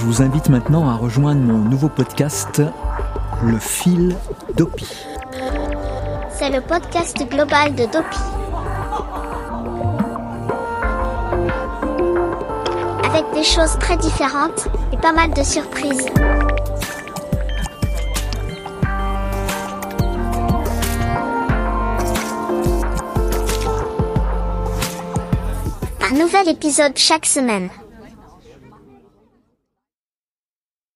Je vous invite maintenant à rejoindre mon nouveau podcast, Le fil d'Opi. C'est le podcast global de Dopi. Avec des choses très différentes et pas mal de surprises. Un nouvel épisode chaque semaine.